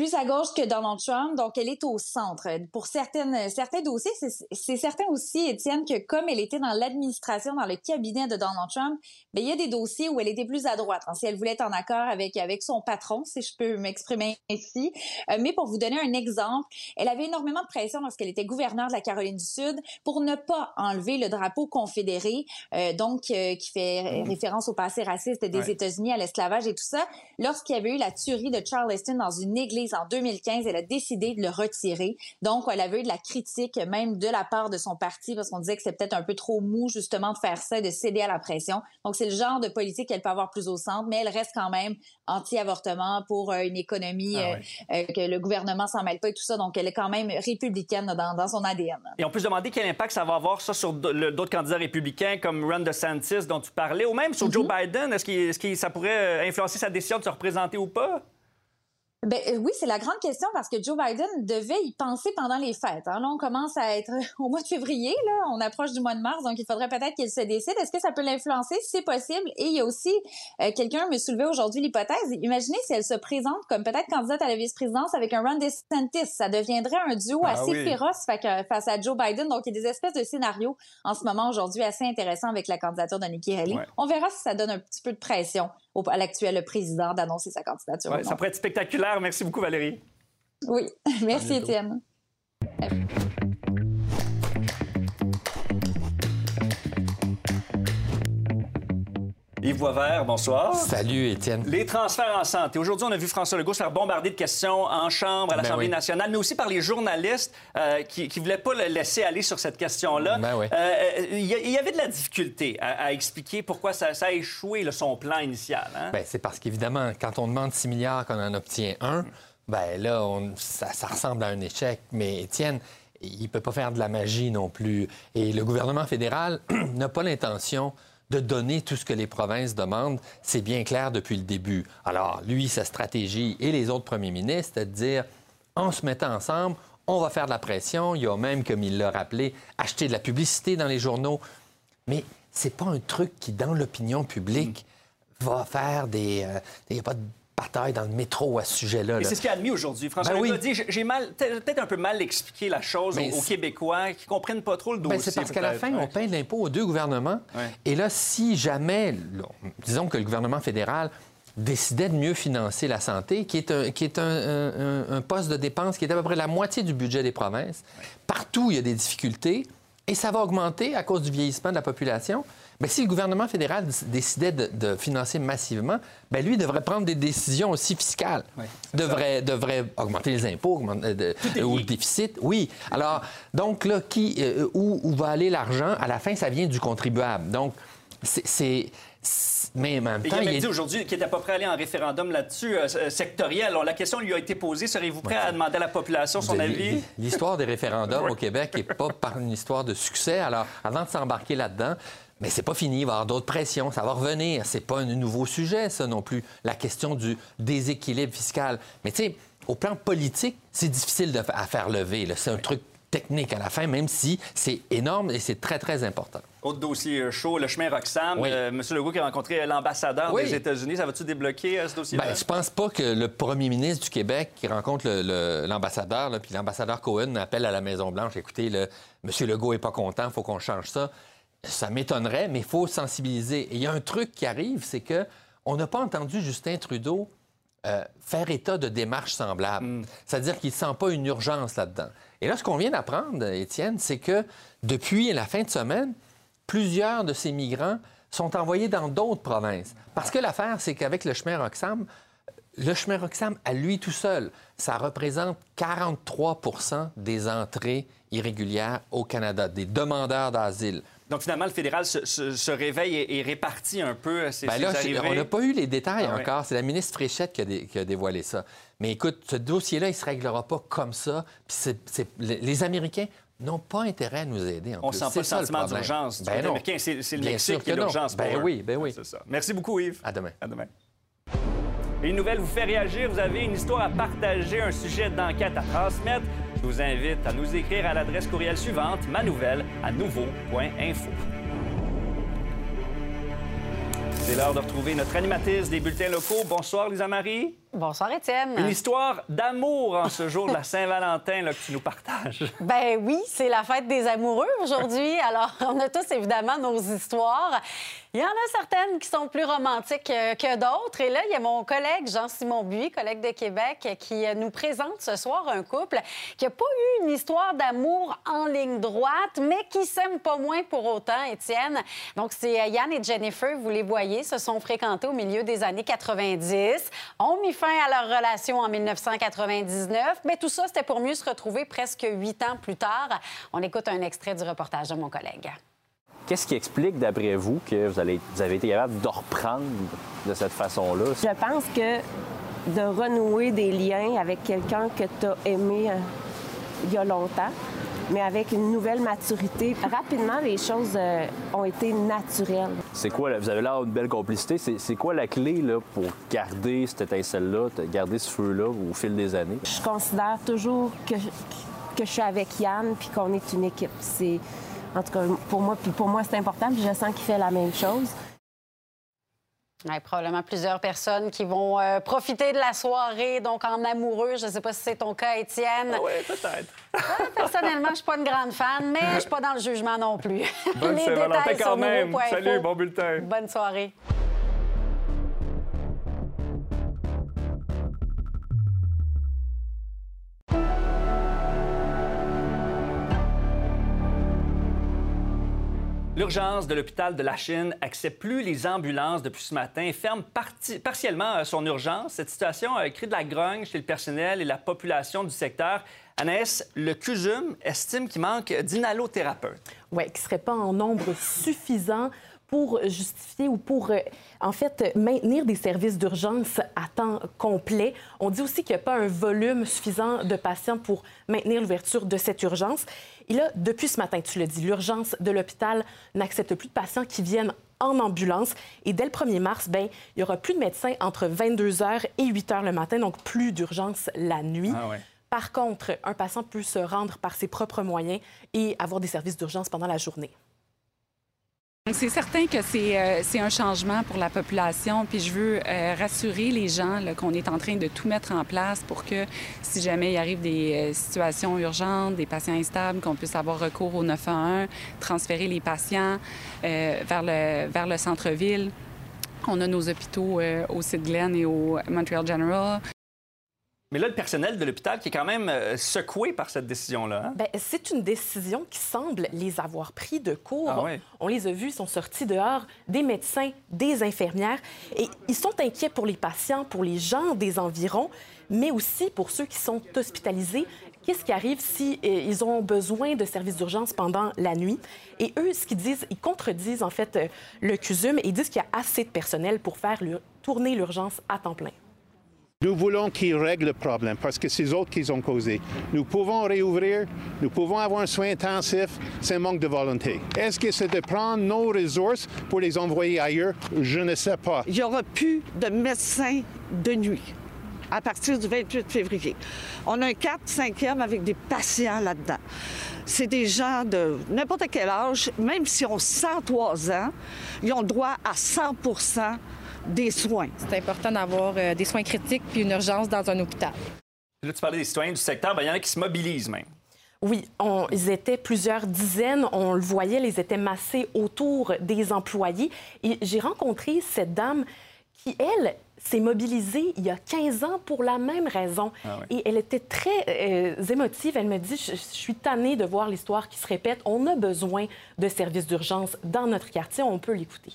Plus à gauche que Donald Trump, donc elle est au centre. Pour certaines, certains dossiers, c'est certain aussi, Étienne, que comme elle était dans l'administration, dans le cabinet de Donald Trump, bien, il y a des dossiers où elle était plus à droite, hein, si elle voulait être en accord avec, avec son patron, si je peux m'exprimer ainsi. Euh, mais pour vous donner un exemple, elle avait énormément de pression lorsqu'elle était gouverneure de la Caroline du Sud pour ne pas enlever le drapeau confédéré, euh, donc euh, qui fait mmh. référence au passé raciste des États-Unis, à l'esclavage et tout ça. Lorsqu'il y avait eu la tuerie de Charleston dans une église en 2015, elle a décidé de le retirer. Donc, elle avait eu de la critique, même de la part de son parti, parce qu'on disait que c'était peut-être un peu trop mou, justement, de faire ça, de céder à la pression. Donc, c'est le genre de politique qu'elle peut avoir plus au centre, mais elle reste quand même anti-avortement pour euh, une économie ah euh, euh, que le gouvernement s'en mêle pas et tout ça. Donc, elle est quand même républicaine dans, son ADN. Et on peut se demander quel impact ça va avoir, ça, sur d'autres candidats républicains comme Ron DeSantis, dont tu parlais, ou même sur Joe mm-hmm. Biden. Est-ce que ça pourrait influencer sa décision de se représenter ou pas? Ben euh, oui, c'est la grande question parce que Joe Biden devait y penser pendant les fêtes. Hein. Là, on commence à être au mois de février, là, on approche du mois de mars, donc il faudrait peut-être qu'il se décide. Est-ce que ça peut l'influencer? C'est possible. Et il y a aussi euh, quelqu'un me soulevait aujourd'hui l'hypothèse. Imaginez si elle se présente comme peut-être candidate à la vice-présidence avec un Ron DeSantis, ça deviendrait un duo ah assez féroce face à Joe Biden. Donc il y a des espèces de scénarios en ce moment aujourd'hui assez intéressants avec la candidature de Nikki Haley. On verra si ça donne un petit peu de pression à l'actuel président d'annoncer sa candidature. ça pourrait être spectaculaire. Merci beaucoup, Valérie. Oui, merci, Étienne. Yves Boisvert, bonsoir. Salut, Étienne. Les transferts en santé. Aujourd'hui, on a vu François Legault se faire bombarder de questions en Chambre, à ben l'Assemblée nationale, mais aussi par les journalistes euh, qui ne voulaient pas le laisser aller sur cette question-là. Ben euh, euh, il y, avait de la difficulté à, expliquer pourquoi ça, a échoué, son plan initial. Hein? Ben, c'est parce qu'évidemment, quand on demande 6 milliards, qu'on en obtient un, ben là, ça, ça ressemble à un échec. Mais Étienne, il ne peut pas faire de la magie non plus. Et le gouvernement fédéral n'a pas l'intention de donner tout ce que les provinces demandent, c'est bien clair depuis le début. Alors, lui, sa stratégie et les autres premiers ministres, c'est de dire, en se mettant ensemble, on va faire de la pression. Il y a même, comme il l'a rappelé, acheter de la publicité dans les journaux. Mais c'est pas un truc qui, dans l'opinion publique, va faire des... Euh, il n'y a pas de bataille dans le métro à ce sujet-là. C'est ce qu'il a admis aujourd'hui. François ben oui. dit j'ai mal, peut-être un peu mal expliqué la chose aux, Québécois qui comprennent pas trop le dossier. Ben c'est parce qu'à la fin, on paye de l'impôt aux deux gouvernements. Et là, si jamais, disons que le gouvernement fédéral décidait de mieux financer la santé, qui est, un, qui est un, poste de dépense qui est à peu près la moitié du budget des provinces. Partout, il y a des difficultés. et ça va augmenter à cause du vieillissement de la population. Bien, si le gouvernement fédéral décidait de, financer massivement, bien, lui devrait prendre des décisions aussi fiscales. devrait, devrait augmenter les impôts euh, ou le déficit. Oui. Alors, donc là, qui, euh, où, où va aller l'argent? À la fin, ça vient du contribuable. Donc, c'est mais en même temps, il a dit aujourd'hui qu'il n'était pas prêt à aller en référendum là-dessus, euh, euh, sectoriel. Alors, la question lui a été posée. Serez-vous prêt à demander à la population son avis? L'histoire des référendums au Québec n'est pas par une histoire de succès. Alors, avant de s'embarquer là-dedans, mais c'est pas fini, il va y avoir d'autres pressions, ça va revenir. C'est pas un nouveau sujet, ça non plus, la question du déséquilibre fiscal. Mais tu sais, au plan politique, c'est difficile de, à faire lever. C'est un truc technique à la fin, même si c'est énorme et c'est très, très important. Autre dossier euh, chaud, le chemin Roxham. Euh, Monsieur Legault qui a rencontré l'ambassadeur des États-Unis. Ça va-tu débloquer euh, ce dossier-là? Bien, je pense pas que le premier ministre du Québec qui rencontre l'ambassadeur, puis l'ambassadeur Cohen appelle à la Maison-Blanche, écoutez, le, M. Legault est pas content, il faut qu'on change ça. Ça m'étonnerait, mais il faut sensibiliser. Et il y a un truc qui arrive, c'est que on n'a pas entendu Justin Trudeau faire état de démarches semblables. Hmm. C'est-à-dire qu'il ne sent pas une urgence là-dedans. Et là, ce qu'on vient d'apprendre, Étienne, c'est que depuis la fin de semaine, plusieurs de ces migrants sont envoyés dans d'autres provinces. Parce que l'affaire, c'est qu'avec le chemin Roxham, le chemin Roxham, à lui tout seul, ça représente 43% des entrées irrégulières au Canada, des demandeurs d'asile. Donc, finalement, le fédéral se, réveille et, répartit un peu ces, ben On n'a pas eu les détails ah encore. C'est la ministre Fréchette qui a, dévoilé ça. Mais écoute, ce dossier-là, il ne se réglera pas comme ça. Puis les Américains n'ont pas intérêt à nous aider. En on ne sent pas le sentiment d'urgence. Ben Américain, c'est le Mexique qui a l'urgence. Ben oui, ben oui. C'est ça. Merci beaucoup, Yves. À demain. À demain. une nouvelle vous fait réagir. Vous avez une histoire à partager, un sujet d'enquête à transmettre. Je vous invite à nous écrire à l'adresse courriel suivante, ma nouvelle à nouveau.info. C'est l'heure de retrouver notre animatrice des bulletins locaux. Bonsoir, Lisa Marie. Bonsoir, Étienne. Une histoire d'amour en ce jour de la Saint-Valentin que tu nous partages. Ben oui, c'est la fête des amoureux aujourd'hui. Alors, on a tous évidemment nos histoires. Il y en a certaines qui sont plus romantiques euh, que d'autres. Et là, il y a mon collègue Jean-Simon Buis, collègue de Québec, qui euh, nous présente ce soir un couple qui n'a pas eu une histoire d'amour en ligne droite, mais qui s'aime pas moins pour autant, Étienne. Donc, c'est euh, Yann et Jennifer, vous les voyez, se sont fréquentés au milieu des années 90, ont mis fin à leur relation en 1999, mais tout ça, c'était pour mieux se retrouver presque huit ans plus tard. On écoute un extrait du reportage de mon collègue. Qu'est-ce qui explique, d'après vous, que vous, avez été capable de reprendre de cette façon-là? Je pense que de renouer des liens avec quelqu'un que tu as aimé euh, il y a longtemps, mais avec une nouvelle maturité. Rapidement, les choses euh, ont été naturelles. C'est quoi, vous avez là une belle complicité, c'est quoi la clé là, pour garder cette étincelle-là, garder ce feu-là au fil des années? Je considère toujours que, que je suis avec Yann puis qu'on est une équipe. C'est, en tout cas, pour moi, pour moi c'est important, puis je sens qu'il fait la même chose. Ouais, probablement plusieurs personnes qui vont euh, profiter de la soirée, donc en amoureux. Je ne sais pas si c'est ton cas, Étienne. Ah oui, peut-être. personnellement, je ne suis pas une grande fan, mais je ne suis pas dans le jugement non plus. Bonne Les détails quand même. Salut, bon bulletin. Bonne soirée. L'urgence de l'hôpital de la Chine n'accepte plus les ambulances depuis ce matin et ferme partiellement euh, son urgence. Cette situation a créé de la grogne chez le personnel et la population du secteur. Anaïs, le CUSUM estime qu'il manque d'inhalothérapeutes. Oui, qui ne serait pas en nombre suffisant pour justifier ou pour, euh, en fait, maintenir des services d'urgence à temps complet. On dit aussi qu'il n'y a pas un volume suffisant de patients pour maintenir l'ouverture de cette urgence. Et là, depuis ce matin, tu le dis, l'urgence de l'hôpital n'accepte plus de patients qui viennent en ambulance. Et dès le 1er mars, ben, il y aura plus de médecins entre 22 h et 8 h le matin, donc plus d'urgence la nuit. Ah Par contre, un patient peut se rendre par ses propres moyens et avoir des services d'urgence pendant la journée. C'est certain que euh, c'est un changement pour la population, puis je veux euh, rassurer les gens qu'on est en train de tout mettre en place pour que si jamais il arrive des euh, situations urgentes, des patients instables, qu'on puisse avoir recours au 911, transférer les patients vers le, vers le centre-ville. On a nos hôpitaux au Site Glen et au Montreal General. Mais là, le personnel de l'hôpital qui est quand même euh, secoué par cette décision-là. hein? Ben, c'est une décision qui semble les avoir pris de court. Ah. On les a vus, ils sont sortis dehors, des médecins, des infirmières, et ils sont inquiets pour les patients, pour les gens des environs, mais aussi pour ceux qui sont hospitalisés. Qu'est-ce qui arrive si euh, ils ont besoin de services d'urgence pendant la nuit? Et eux, ce qu'ils disent, ils contredisent en fait euh, le CUSUM et ils disent qu'il y a assez de personnel pour faire tourner l'urgence à temps plein. Nous voulons qu'ils règlent le problème parce que c'est eux autres qui ont causé. Nous pouvons réouvrir, nous pouvons avoir un soin intensif, c'est un manque de volonté. Est-ce que c'est de prendre nos ressources pour les envoyer ailleurs? Je ne sais pas. Il n'y aura plus de médecins de nuit à partir du 28 février. On a un 4 5e avec des patients là-dedans. C'est des gens de n'importe quel âge, même si ont 103 ans, ils ont droit à 100 des soins. C'est important d'avoir euh, des soins critiques puis une urgence dans un hôpital. Là, tu parlais des citoyens du secteur. Ben, il y en a qui se mobilisent même. Oui, on- ils étaient plusieurs dizaines, on le voyait, ils étaient massés autour des employés. Et j'ai rencontré cette dame qui, elle, s'est mobilisée il y a 15 ans pour la même raison. Ah. Et elle était très euh, émotive. Elle me dit, je, je suis tannée de voir l'histoire qui se répète. On a besoin de services d'urgence dans notre quartier. On peut l'écouter.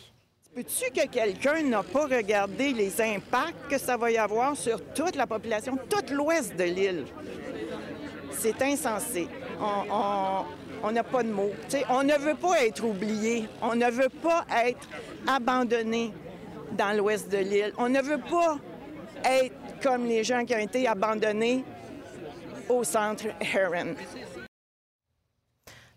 Peux-tu que quelqu'un n'a pas regardé les impacts que ça va y avoir sur toute la population, tout l'ouest de l'île? C'est insensé. On- n'a pas de mots. On ne veut pas être oublié. On ne veut pas être abandonné dans l'ouest de l'île. On ne veut pas être comme les gens qui ont été abandonnés au centre Heron.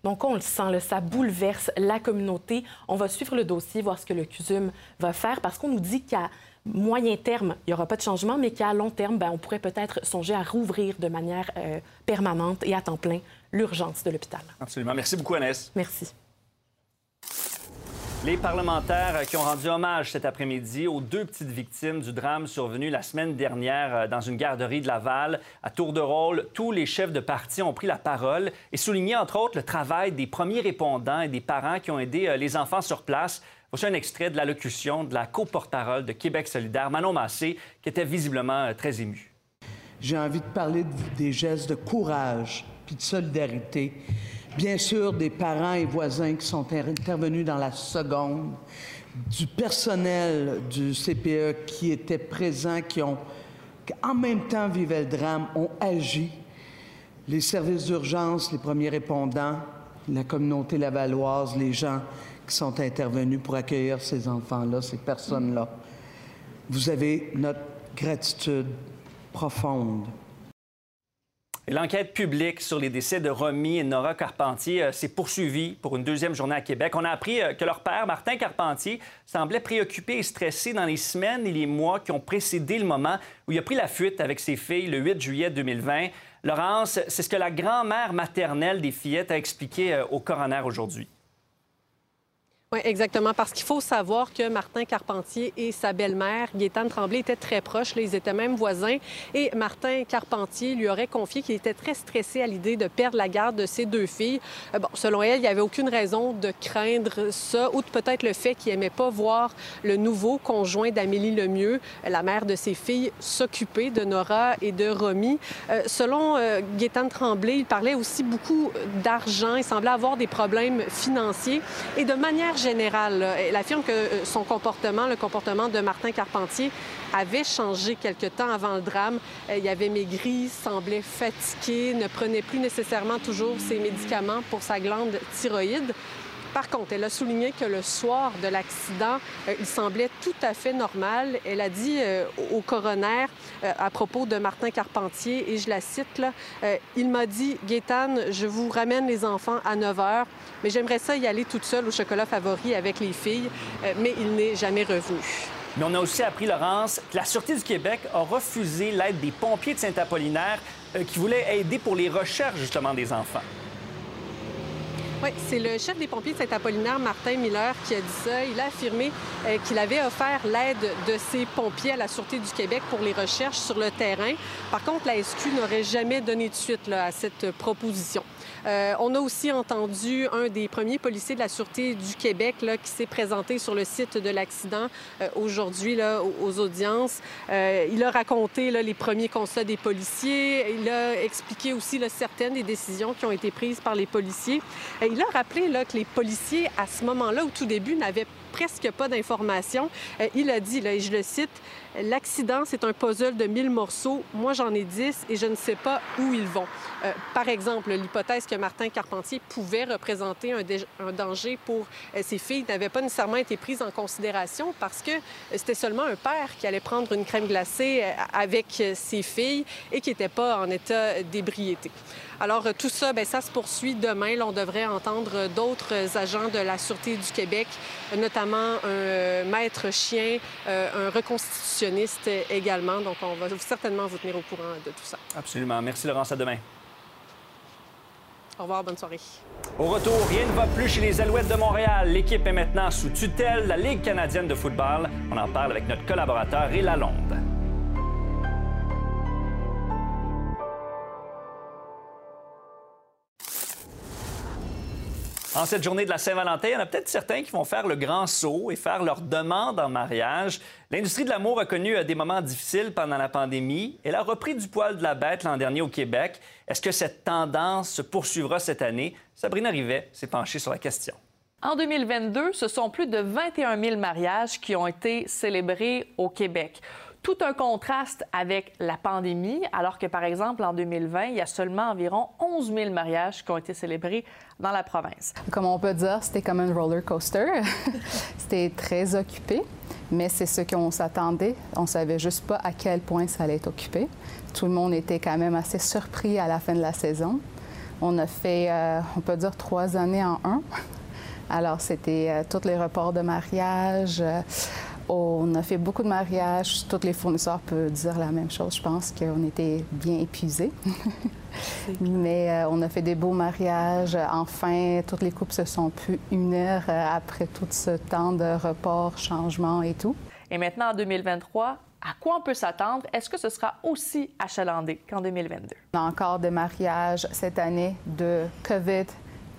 Donc, on le sent, là, ça bouleverse la communauté. On va suivre le dossier, voir ce que le CUSUM va faire, parce qu'on nous dit qu'à moyen terme, il n'y aura pas de changement, mais qu'à long terme, ben, on pourrait peut-être songer à rouvrir de manière euh, permanente et à temps plein l'urgence de l'hôpital. Absolument. Merci beaucoup, Annès. Merci. Les parlementaires qui ont rendu hommage cet après-midi aux deux petites victimes du drame survenu la semaine dernière euh, dans une garderie de Laval. À tour de rôle, tous les chefs de parti ont pris la parole et souligné, entre autres, le travail des premiers répondants et des parents qui ont aidé euh, les enfants sur place. Voici un extrait de l'allocution de la co-porte-parole de Québec solidaire, Manon Massé, qui était visiblement euh, très émue. J'ai envie de parler de- des gestes de courage puis de solidarité. Bien sûr, des parents et voisins qui sont inter- intervenus dans la seconde, du personnel du CPE qui était présent, qui ont, qui en même temps vivaient le drame, ont agi. Les services d'urgence, les premiers répondants, la communauté lavalloise, les gens qui sont intervenus pour accueillir ces enfants-là, ces personnes-là. Vous avez notre gratitude profonde. L'enquête publique sur les décès de Romy et Nora Carpentier euh, s'est poursuivie pour une deuxième journée à Québec. On a appris euh, que leur père, Martin Carpentier, semblait préoccupé et stressé dans les semaines et les mois qui ont précédé le moment où il a pris la fuite avec ses filles le 8 juillet 2020. Laurence, c'est ce que la grand-mère maternelle des fillettes a expliqué euh, au coroner aujourd'hui. Oui, exactement, parce qu'il faut savoir que Martin Carpentier et sa belle-mère, Gaétane Tremblay, étaient très proches. Ils étaient même voisins. Et Martin Carpentier lui aurait confié qu'il était très stressé à l'idée de perdre la garde de ses deux filles. Euh, bon, selon elle, il n'y avait aucune raison de craindre ça, ou peut-être le fait qu'il n'aimait pas voir le nouveau conjoint d'Amélie Lemieux, la mère de ses filles, s'occuper de Nora et de Romy. Euh, selon euh, Gaétane Tremblay, il parlait aussi beaucoup d'argent. Il semblait avoir des problèmes financiers. Et de manière générale, elle affirme que euh, son comportement, le comportement de Martin Carpentier, avait changé quelque temps avant le drame. Euh, Il avait maigri, semblait fatigué, ne prenait plus nécessairement toujours ses médicaments pour sa glande thyroïde. Par contre, elle a souligné que le soir de l'accident, euh, il semblait tout à fait normal. Elle a dit euh, au coroner euh, à propos de Martin Carpentier, et je la cite, là, il m'a dit, Gaétane, je vous ramène les enfants à 9 heures, mais j'aimerais ça y aller toute seule au chocolat favori avec les filles, mais il n'est jamais revenu. Mais on a aussi appris, Laurence, que la Sûreté du Québec a refusé l'aide des pompiers de Saint-Apollinaire qui voulaient aider pour les recherches, justement, des enfants. Oui, c'est le chef des pompiers de Saint-Apollinaire, Martin Miller, qui a dit ça. Il a affirmé euh, qu'il avait offert l'aide de ses pompiers à la Sûreté du Québec pour les recherches sur le terrain. Par contre, la SQ n'aurait jamais donné de suite à cette proposition. Euh, on a aussi entendu un des premiers policiers de la Sûreté du Québec qui s'est présenté sur le site de l'accident euh, aujourd'hui aux audiences. Euh, il a raconté les premiers constats des policiers. Il a expliqué aussi certaines des décisions qui ont été prises par les policiers. Et il a rappelé que les policiers, à ce moment-là, au tout début, n'avaient presque pas d'informations. Il a dit, et je le cite, L'accident, c'est un puzzle de 1000 morceaux. Moi, j'en ai 10 et je ne sais pas où ils vont. Euh, par exemple, l'hypothèse que Martin Carpentier pouvait représenter un, danger pour euh, ses filles n'avait pas nécessairement été prise en considération parce que c'était seulement un père qui allait prendre une crème glacée avec ses filles et qui n'était pas en état d'ébriété. Alors, tout ça, bien, ça se poursuit demain. On devrait entendre d'autres agents de la Sûreté du Québec, notamment un maître chien, un également. Donc, on va certainement vous tenir au courant de tout ça. Absolument. Merci, Laurence. À demain. Au revoir, bonne soirée. Au retour, rien ne va plus chez les Alouettes de Montréal. L'équipe est maintenant sous tutelle de la Ligue canadienne de football. On en parle avec notre collaborateur Ray Lalonde. En cette journée de la Saint-Valentin, il y en a peut-être certains qui vont faire le grand saut et faire leur demande en mariage. L'industrie de l'amour a connu euh, des moments difficiles pendant la pandémie. Elle a repris du poil de la bête l'an dernier au Québec. Est-ce que cette tendance se poursuivra cette année? Sabrina Rivet s'est penchée sur la question. En 2022, ce sont plus de 21 000 mariages qui ont été célébrés au Québec tout un contraste avec la pandémie, alors que, par exemple, en 2020, il y a seulement environ 11 000 mariages qui ont été célébrés dans la province. Comme on peut dire, c'était comme un roller coaster. c'était très occupé, mais c'est ce qu'on s'attendait. On savait juste pas à quel point ça allait être occupé. Tout le monde était quand même assez surpris à la fin de la saison. On a fait, euh, on peut dire, trois années en un. Alors, c'était euh, tous les reports de mariage. Euh, on a fait beaucoup de mariages. Tous les fournisseurs peuvent dire la même chose. Je pense qu'on était bien épuisés. Mais euh, on a fait des beaux mariages. Enfin, toutes les couples se sont pu unir euh, après tout ce temps de report, changement et tout. Et maintenant, en 2023, à quoi on peut s'attendre? Est-ce que ce sera aussi achalandé qu'en 2022? On a encore des mariages cette année de COVID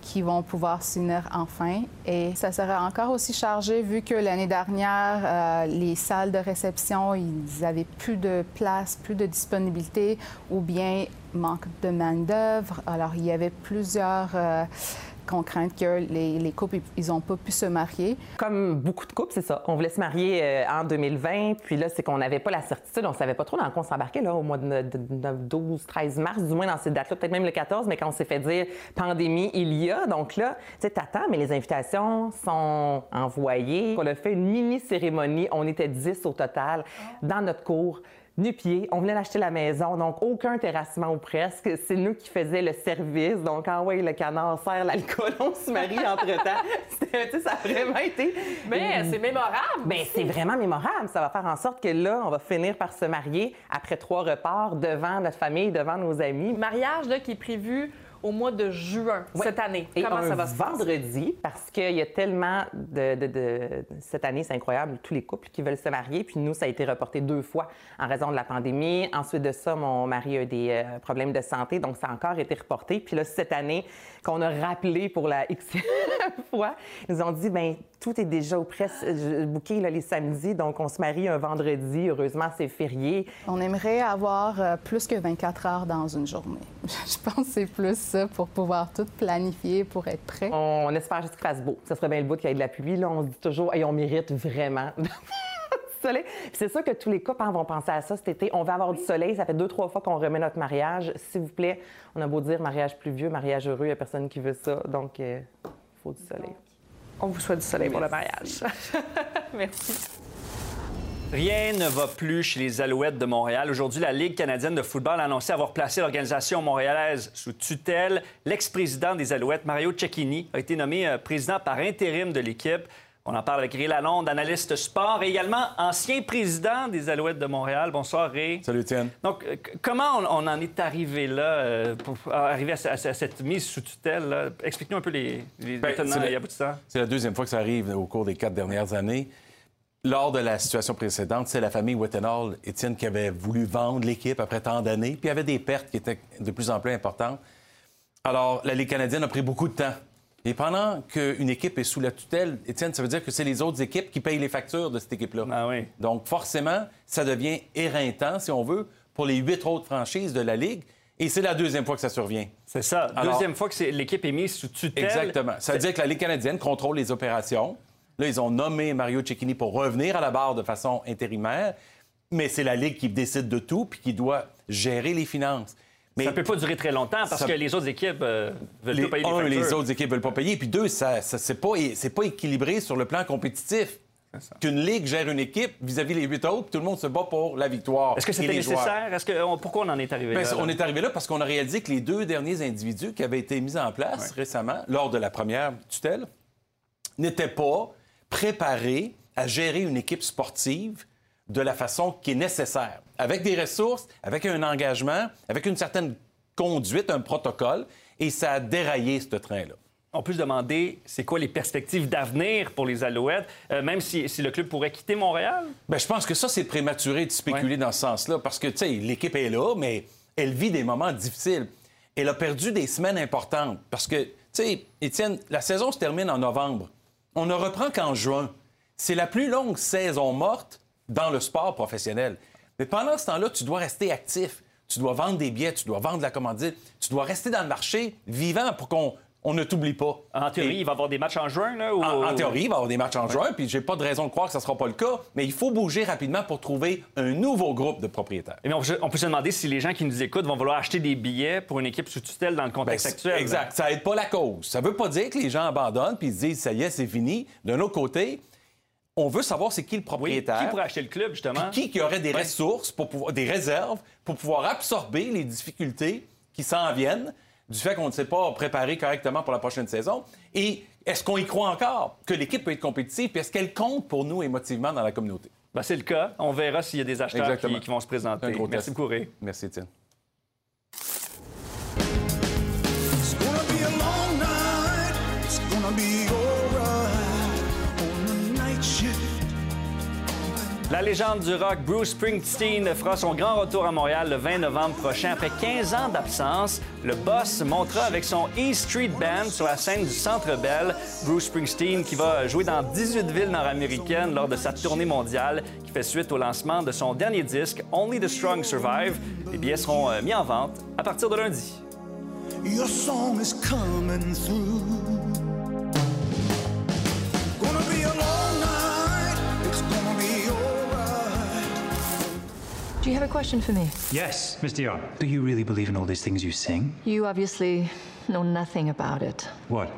qui vont pouvoir s'unir enfin. Et ça sera encore aussi chargé vu que l'année dernière, euh, les salles de réception, ils avaient plus de place, plus de disponibilité ou bien manque de main-d'œuvre. Alors, il y avait plusieurs. Euh, qu'on craint que les, les couples, ils n'ont pas pu se marier. Comme beaucoup de couples, c'est ça. On voulait se marier euh, en 2020, puis là, c'est qu'on n'avait pas la certitude, on ne savait pas trop dans quoi on s'embarquait, là, au mois de, 12, 13 mars, du moins dans ces dates-là, peut-être même le 14, mais quand on s'est fait dire pandémie, il y a. Donc là, tu sais, t'attends, mais les invitations sont envoyées. On a fait une mini-cérémonie, on était 10 au total, dans notre cours On venait d'acheter la maison, donc aucun terrassement ou presque. C'est nous qui faisions le service. Donc, envoyer le canard, sert l'alcool, on se marie entre-temps. ça a vraiment été... Mais c'est mémorable! Mais c'est vraiment mémorable. Ça va faire en sorte que là, on va finir par se marier après trois repas devant notre famille, devant nos amis. Mariage là, qui est prévu au mois de juin cette année. Comment ça va se passer? vendredi, parce qu'il y a tellement de, Cette année, c'est incroyable, tous les couples qui veulent se marier. Puis nous, ça a été reporté deux fois en raison de la pandémie. Ensuite de ça, mon mari a eu des euh, problèmes de santé, donc ça a encore été reporté. Puis là, cette année, qu'on a rappelé pour la X fois, ils nous ont dit, ben tout est déjà au presse booké là, les samedis, donc on se marie un vendredi. Heureusement, c'est férié. On aimerait avoir euh, plus que 24 heures dans une journée. Je pense que c'est plus ça pour pouvoir tout planifier, pour être prêt. On, espère juste qu'il fasse beau. Ça serait bien le bout qu'il y ait de la pluie. Là, on se dit toujours, et on mérite vraiment. soleil. C'est sûr que tous les couples hein, vont penser à ça cet été. On va avoir du soleil. Ça fait deux, trois fois qu'on remet notre mariage. S'il vous plaît, on a beau dire mariage pluvieux, mariage heureux, il n'y a personne qui veut ça. Donc, il faut du soleil. On vous souhaite du soleil pour le mariage. Merci. Rien ne va plus chez les Alouettes de Montréal. Aujourd'hui, la Ligue canadienne de football a annoncé avoir placé l'organisation montréalaise sous tutelle. L'ex-président des Alouettes, Mario Cecchini, a été nommé euh, président par intérim de l'équipe. On en parle avec Ray Lalonde, analyste sport et également ancien président des Alouettes de Montréal. Bonsoir, Ray. Salut, Étienne. Donc, comment on, en est arrivé là, euh, pour arriver à, cette mise sous tutelle? Explique-nous un peu les, les ben, tenants et aboutissants. C'est la deuxième fois que ça arrive au cours des quatre dernières années. Lors de la situation précédente, c'est la famille Wettenhall, Étienne, qui avait voulu vendre l'équipe après tant d'années, puis il y avait des pertes qui étaient de plus en plus importantes. Alors, la Ligue canadienne a pris beaucoup de temps. Et pendant qu'une équipe est sous la tutelle, Étienne, ça veut dire que c'est les autres équipes qui payent les factures de cette équipe-là. Ah oui. Donc, forcément, ça devient éreintant, si on veut, pour les huit autres franchises de la Ligue. Et c'est la deuxième fois que ça survient. C'est ça. Alors- Deuxième fois que l'équipe est mise sous tutelle. Exactement. Ça veut dire que la Ligue canadienne contrôle les opérations. Là, ils ont nommé Mario Cecchini pour revenir à la barre de façon intérimaire, mais c'est la Ligue qui décide de tout puis qui doit gérer les finances. Mais Ça peut pas durer très longtemps parce Ça- que les autres équipes euh, veulent les, pas payer les un, factures. les autres équipes veulent pas payer. Puis deux, ça, ça- c'est pas, équilibré sur le plan compétitif. Qu'une ligue gère une équipe vis-à-vis les huit autres, tout le monde se bat pour la victoire. Est-ce que c'était nécessaire? Est-ce que, on- pourquoi on en est arrivé Ben, là? on est arrivé là parce qu'on a réalisé que les deux derniers individus qui avaient été mis en place récemment, lors de la première tutelle, n'étaient pas préparés à gérer une équipe sportive de la façon qui est nécessaire, avec des ressources, avec un engagement, avec une certaine conduite, un protocole, et ça a déraillé ce train-là. On peut se demander, c'est quoi les perspectives d'avenir pour les Alouettes, euh, même si, si le club pourrait quitter Montréal? Ben, je pense que ça, c'est prématuré de spéculer dans ce sens-là, parce que, tu sais, l'équipe est là, mais elle vit des moments difficiles. Elle a perdu des semaines importantes, parce que, tu sais, Étienne, la saison se termine en novembre. On ne reprend qu'en juin. C'est la plus longue saison morte dans le sport professionnel. Mais pendant ce temps-là, tu dois rester actif. Tu dois vendre des billets, tu dois vendre de la commandite, tu dois rester dans le marché vivant pour qu'on on ne t'oublie pas. En théorie, Et- il va y avoir des matchs en juin, là? Ou... en, en théorie, il va y avoir des matchs en juin, puis j'ai pas de raison de croire que ça sera pas le cas, mais il faut bouger rapidement pour trouver un nouveau groupe de propriétaires. Eh bien, on, peut- se demander si les gens qui nous écoutent vont vouloir acheter des billets pour une équipe sous tutelle dans le Ben, contexte actuel. Exact. Ça aide pas la cause. Ça veut pas dire que les gens abandonnent puis se disent ça y est, c'est fini. D'un autre côté, on veut savoir c'est qui le Oui, propriétaire. qui pourrait acheter le club, justement? Qui qui aurait des Ouais. ressources, pour pouvoir, des réserves pour pouvoir absorber les difficultés qui s'en viennent du fait qu'on ne s'est pas préparé correctement pour la prochaine saison? Et est-ce qu'on y croit encore que l'équipe peut être compétitive? Puis est-ce qu'elle compte pour nous émotivement dans la communauté? Ben, c'est le cas. On verra s'il y a des acheteurs qui, qui vont se présenter. Un gros Merci test. beaucoup, Ray. Merci, Étienne. La légende du rock Bruce Springsteen fera son grand retour à Montréal le 20 novembre prochain. Après 15 ans d'absence, le boss montera avec son E Street Band sur la scène du Centre Bell. Bruce Springsteen qui va jouer dans 18 villes nord-américaines lors de sa tournée mondiale qui fait suite au lancement de son dernier disque Only the Strong Survive. Les billets seront euh, mis en vente à partir de lundi. Your song is coming through. Do you have a question for me? Yes, Miss Dion. Do you really believe in all these things you sing? You obviously know nothing about it. What?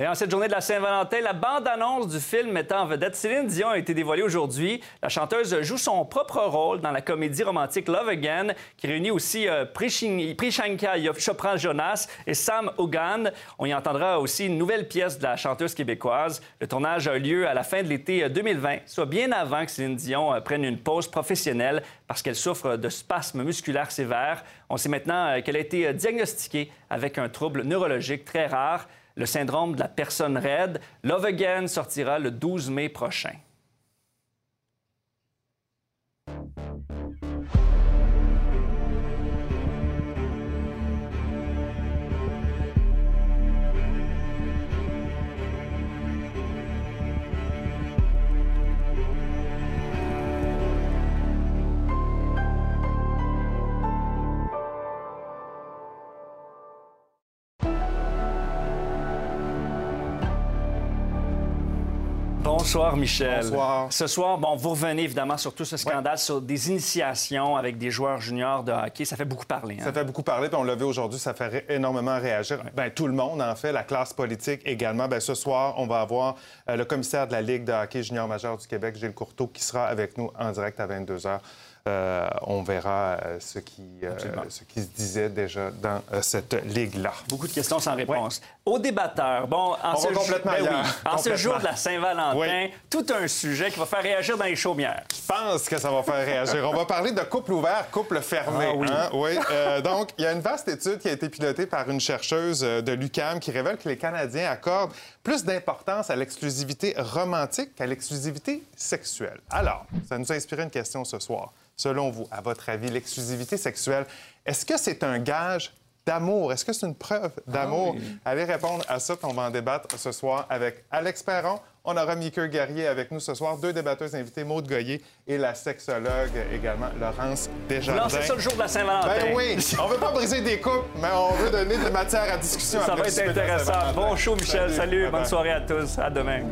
Et en cette journée de la Saint-Valentin, la bande-annonce du film mettant en vedette Céline Dion a été dévoilée aujourd'hui. La chanteuse joue son propre rôle dans la comédie romantique Love Again, qui réunit aussi euh, Prishanka Chopra Jonas et Sam Hogan. On y entendra aussi une nouvelle pièce de la chanteuse québécoise. Le tournage a lieu à la fin de l'été euh, 2020, soit bien avant que Céline Dion euh, prenne une pause professionnelle parce qu'elle souffre de spasmes musculaires sévères. On sait maintenant euh, qu'elle a été euh, diagnostiquée avec un trouble neurologique très rare le syndrome de la personne raide. Love Again sortira le 12 mai prochain. Bonsoir, Michel. Bonsoir. Ce soir, bon, vous revenez évidemment sur tout ce scandale sur des initiations avec des joueurs juniors de hockey. Ça fait beaucoup parler. hein? Ça fait beaucoup parler, puis on l'a vu aujourd'hui, ça fait ré- énormément réagir. Ben, tout le monde, en fait, la classe politique également. Ben, ce soir, on va avoir euh, le commissaire de la Ligue de hockey junior majeur du Québec, Gilles Courteau, qui sera avec nous en direct à 22 h. on verra euh, ce, qui, euh, ce qui se disait déjà dans euh, cette ligue-là. Beaucoup de questions sans réponse. Au débatteur, bon, en, On ce, ben oui, ailleurs. en ce Complètement. jour de la Saint-Valentin, Oui. tout un sujet qui va faire réagir dans les chaumières. Je pense que ça va faire réagir. On va parler de couple ouvert, couple fermé. Ah oui. hein? Oui. Euh, donc, il y a une vaste étude qui a été pilotée par une chercheuse euh, de l'UCAM qui révèle que les Canadiens accordent plus d'importance à l'exclusivité romantique qu'à l'exclusivité sexuelle. Alors, ça nous a inspiré une question ce soir. Selon vous, à votre avis, l'exclusivité sexuelle, est-ce que c'est un gage d'amour? Est-ce que c'est une preuve d'amour? Allez répondre à ça, puis on va en débattre ce soir avec Alex Perron. On aura Mickey Guerrier avec nous ce soir, deux débatteuses invitées, Maude Goyer et la sexologue également, Laurence Desjardins. Lancez ça le jour de la Saint-Valentin. Ben oui, on veut pas briser des couples, mais on veut donner de la matière à discussion. Ça après va être intéressant. Bon show, Michel. Salut. Bye-bye. Bonne soirée à tous. À demain.